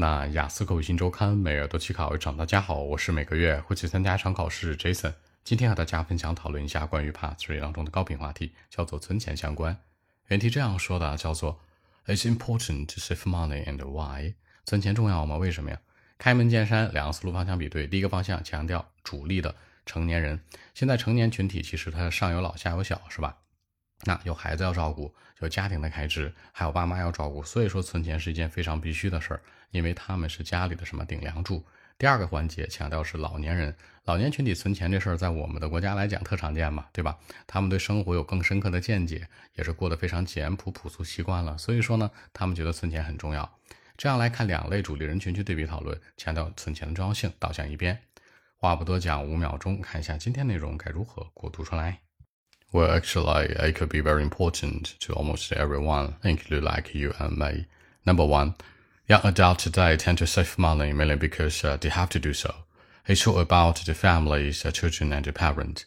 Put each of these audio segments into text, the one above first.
那雅思口语新周刊每日都去考一场，大家好，我是每个月会去参加一场考试 Jason。今天和大家分享讨论一下关于 Part Three 当中的高频话题，叫做存钱相关。原题这样说的，叫做 It's important to save money and why？存钱重要吗？为什么呀？开门见山，两个思路方向比对。第一个方向强调主力的成年人，现在成年群体其实他上有老下有小，是吧？那有孩子要照顾，有家庭的开支，还有爸妈要照顾，所以说存钱是一件非常必须的事儿，因为他们是家里的什么顶梁柱。第二个环节强调是老年人，老年群体存钱这事儿，在我们的国家来讲特常见嘛，对吧？他们对生活有更深刻的见解，也是过得非常简朴朴素习惯了，所以说呢，他们觉得存钱很重要。这样来看两类主力人群去对比讨论，强调存钱的重要性，倒向一边。话不多讲，五秒钟看一下今天内容该如何过渡出来。Well, actually, it could be very important to almost everyone, including like you and me. Number one, young adults today tend to save money mainly because uh, they have to do so. It's all about the families, the children, and the parents.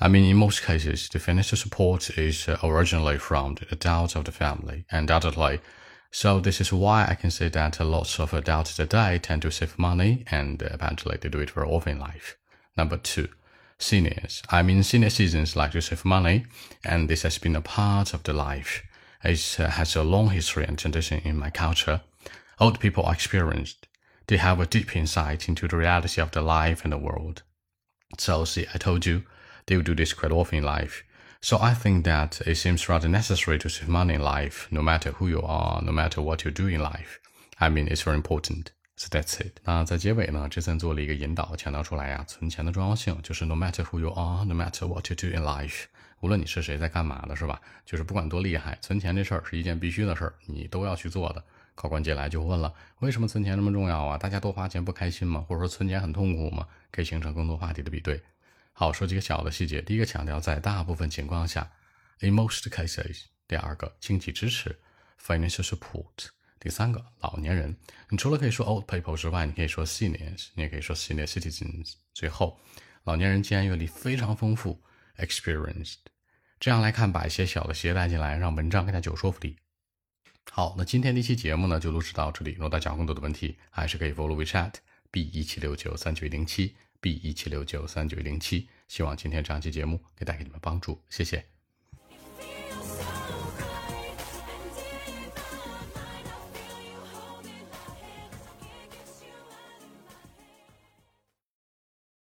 I mean, in most cases, the financial support is uh, originally from the adults of the family, undoubtedly. So this is why I can say that lots of adults today tend to save money, and apparently they do it very often in life. Number two, seniors. I mean, senior citizens like to save money, and this has been a part of the life. It uh, has a long history and tradition in my culture. Old people are experienced. They have a deep insight into the reality of the life and the world. So, see, I told you, they will do this quite often in life. So I think that it seems rather necessary to save money in life, no matter who you are, no matter what you do in life. I mean, it's very important. So that's it。那在结尾呢，Jason 做了一个引导，强调出来呀，存钱的重要性，就是 no matter who you are，no matter what you do in life，无论你是谁，在干嘛的，是吧？就是不管多厉害，存钱这事儿是一件必须的事儿，你都要去做的。考官接下来就问了，为什么存钱那么重要啊？大家多花钱不开心吗？或者说存钱很痛苦吗？可以形成更多话题的比对。好，说几个小的细节。第一个强调，在大部分情况下，in most cases。第二个，经济支持，financial support。第三个，老年人，你除了可以说 old people 之外，你可以说 seniors，你也可以说 senior citizens。最后，老年人经验阅历非常丰富，experienced。这样来看，把一些小的携带进来，让文章更加具有说服力。好，那今天这期节目呢，就录制到这里。如果大家有更多的问题，还是可以 follow WeChat b 一七六九三九一零七 b 一七六九三九一零七。希望今天这样期节目可以带给你们帮助，谢谢。